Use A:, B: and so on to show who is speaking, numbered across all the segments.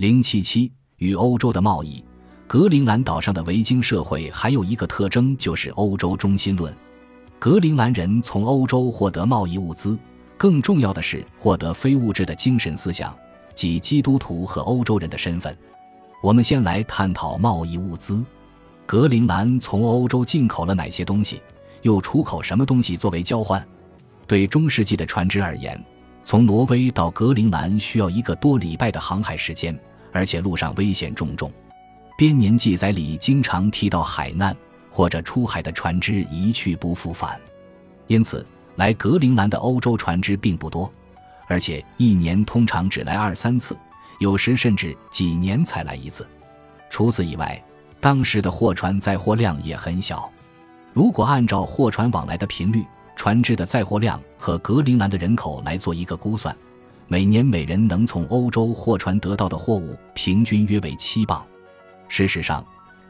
A: 零七七与欧洲的贸易，格陵兰岛上的维京社会还有一个特征，就是欧洲中心论。格陵兰人从欧洲获得贸易物资，更重要的是获得非物质的精神思想，即基督徒和欧洲人的身份。我们先来探讨贸易物资。格陵兰从欧洲进口了哪些东西？又出口什么东西作为交换？对中世纪的船只而言，从挪威到格陵兰需要一个多礼拜的航海时间，而且路上危险重重。编年记载里经常提到海难。或者出海的船只一去不复返，因此来格陵兰的欧洲船只并不多，而且一年通常只来二三次，有时甚至几年才来一次。除此以外，当时的货船载货量也很小。如果按照货船往来的频率、船只的载货量和格陵兰的人口来做一个估算，每年每人能从欧洲货船得到的货物平均约为七磅。事实上。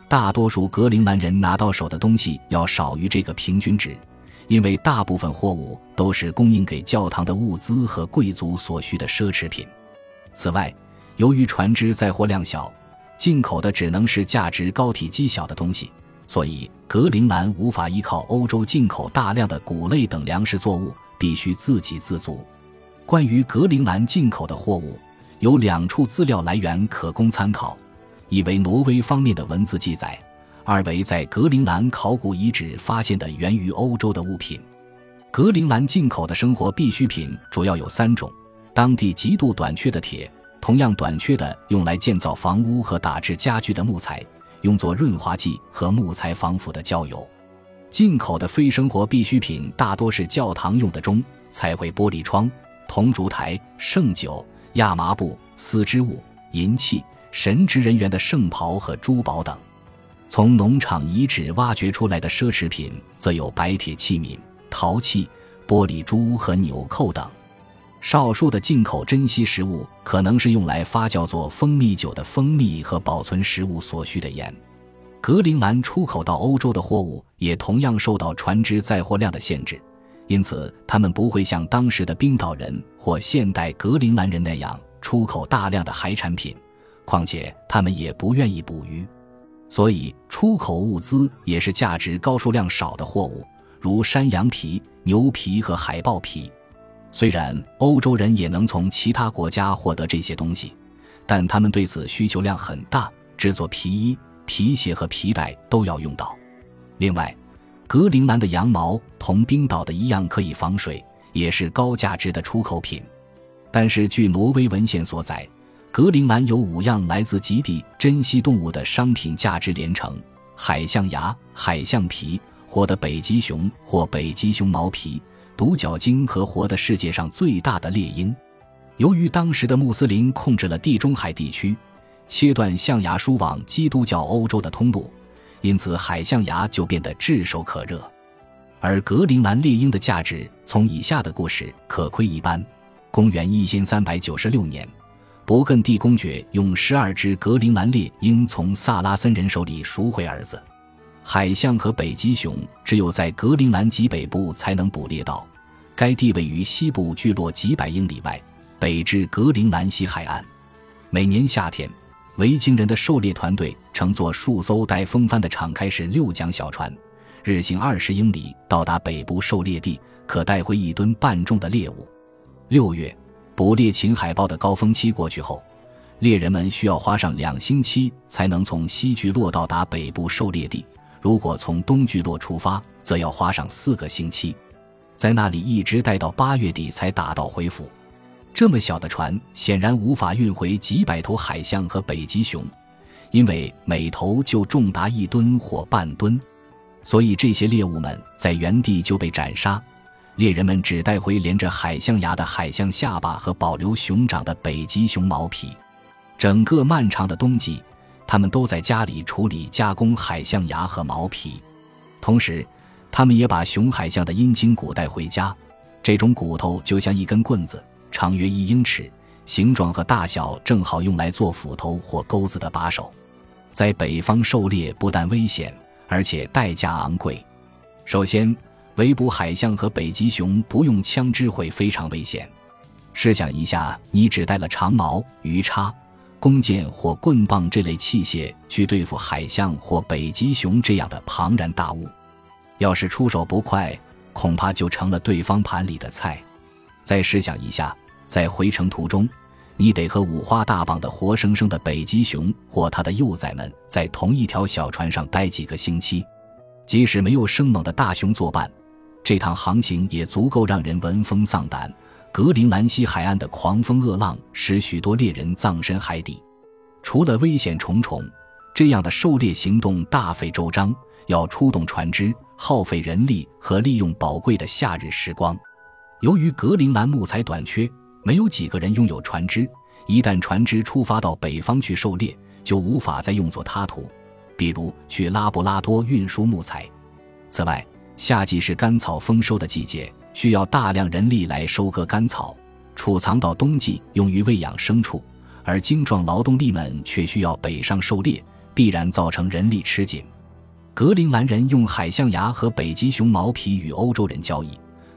A: 大多数格陵兰人拿到手的东西要少于这个平均值，因为大部分货物都是供应给教堂的物资和贵族所需的奢侈品。此外，由于船只载货量小，进口的只能是价值高、体积小的东西，所以格陵兰无法依靠欧洲进口大量的谷类等粮食作物，必须自给自足。关于格陵兰进口的货物，有两处资料来源可供参考。一为挪威方面的文字记载，二为在格陵兰考古遗址发现的源于欧洲的物品。格陵兰进口的生活必需品主要有三种：当地极度短缺的铁，同样短缺的用来建造房屋和打制家具的木材，用作润滑剂和木材防腐的焦油。进口的非生活必需品大多是教堂用的钟、彩绘玻璃窗、铜烛台、圣酒、亚麻布、丝织物、银器。神职人员的圣袍和珠宝等，从农场遗址挖掘出来的奢侈品则有白铁器皿、陶器、玻璃珠和纽扣等。少数的进口珍稀食物可能是用来发酵做蜂蜜酒的蜂蜜和保存食物所需的盐。格陵兰出口到欧洲的货物也同样受到船只载货量的限制，因此他们不会像当时的冰岛人或现代格陵兰人那样出口大量的海产品。况且他们也不愿意捕鱼，所以出口物资也是价值高、数量少的货物，如山羊皮、牛皮和海豹皮。虽然欧洲人也能从其他国家获得这些东西，但他们对此需求量很大，制作皮衣、皮鞋和皮带都要用到。另外，格陵兰的羊毛同冰岛的一样可以防水，也是高价值的出口品。但是，据挪威文献所载。格陵兰有五样来自极地珍稀动物的商品价值连城：海象牙、海象皮、活的北极熊或北极熊毛皮、独角鲸和活的世界上最大的猎鹰。由于当时的穆斯林控制了地中海地区，切断象牙输往基督教欧洲的通路，因此海象牙就变得炙手可热。而格陵兰猎鹰的价值从以下的故事可窥一斑：公元一千三百九十六年。勃艮第公爵用十二只格陵兰猎鹰从萨拉森人手里赎回儿子。海象和北极熊只有在格陵兰极北部才能捕猎到，该地位于西部聚落几百英里外，北至格陵兰西海岸。每年夏天，维京人的狩猎团队乘坐数艘带风帆的敞开式六桨小船，日行二十英里到达北部狩猎地，可带回一吨半重的猎物。六月。捕猎秦海豹的高峰期过去后，猎人们需要花上两星期才能从西聚落到达北部狩猎地。如果从东聚落出发，则要花上四个星期，在那里一直待到八月底才打道回府。这么小的船显然无法运回几百头海象和北极熊，因为每头就重达一吨或半吨，所以这些猎物们在原地就被斩杀。猎人们只带回连着海象牙的海象下巴和保留熊掌的北极熊毛皮。整个漫长的冬季，他们都在家里处理加工海象牙和毛皮。同时，他们也把雄海象的阴茎骨带回家。这种骨头就像一根棍子，长约一英尺，形状和大小正好用来做斧头或钩子的把手。在北方狩猎不但危险，而且代价昂贵。首先，围捕海象和北极熊不用枪支会非常危险。试想一下，你只带了长矛、鱼叉、弓箭或棍棒这类器械去对付海象或北极熊这样的庞然大物。要是出手不快，恐怕就成了对方盘里的菜。再试想一下，在回程途中，你得和五花大绑的活生生的北极熊或它的幼崽们在同一条小船上待几个星期，即使没有生猛的大熊作伴，这趟航行也足够让人闻风丧胆。格陵兰西海岸的狂风恶浪使许多猎人葬身海底。除了危险重重，这样的狩猎行动大费周章，要出动船只，耗费人力和利用宝贵的夏日时光。由于格陵兰木材短缺，没有几个人拥有船只。一旦船只出发到北方去狩猎，就无法再用作他途，比如去拉布拉多运输木材。此外，夏季是干草丰收的季节，需要大量人力来收割干草，储藏到冬季用于喂养牲畜。而精壮劳动力们却需要北上狩猎，必然造成人力吃紧。格陵兰人用海象牙和北极熊毛皮与欧洲人交易，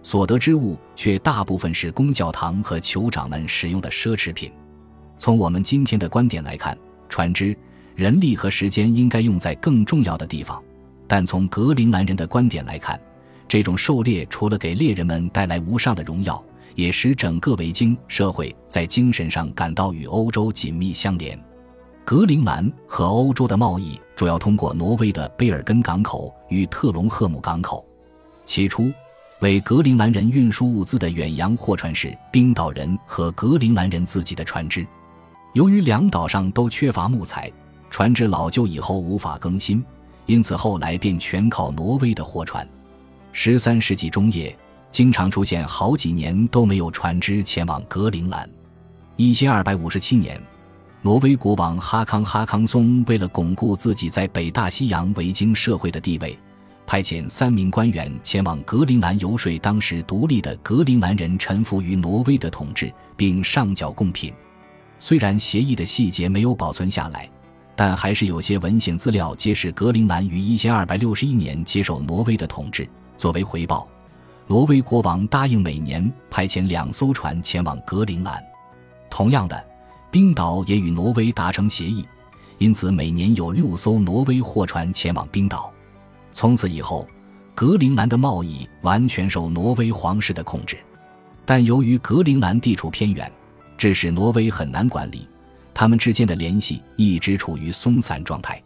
A: 所得之物却大部分是公教堂和酋长们使用的奢侈品。从我们今天的观点来看，船只、人力和时间应该用在更重要的地方；但从格陵兰人的观点来看，这种狩猎除了给猎人们带来无上的荣耀，也使整个维京社会在精神上感到与欧洲紧密相连。格陵兰和欧洲的贸易主要通过挪威的贝尔根港口与特隆赫姆港口。起初，为格陵兰人运输物资的远洋货船是冰岛人和格陵兰人自己的船只。由于两岛上都缺乏木材，船只老旧以后无法更新，因此后来便全靠挪威的货船。十三世纪中叶。经常出现好几年都没有船只前往格陵兰。一千二百五十七年，挪威国王哈康哈康松为了巩固自己在北大西洋维京社会的地位，派遣三名官员前往格陵兰游说当时独立的格陵兰人臣服于挪威的统治，并上缴贡品。虽然协议的细节没有保存下来，但还是有些文献资料揭示格陵兰于一千二百六十一年接受挪威的统治。作为回报。挪威国王答应每年派遣两艘船前往格陵兰。同样的，冰岛也与挪威达成协议，因此每年有六艘挪威货船前往冰岛。从此以后，格陵兰的贸易完全受挪威皇室的控制。但由于格陵兰地处偏远，致使挪威很难管理，他们之间的联系一直处于松散状态。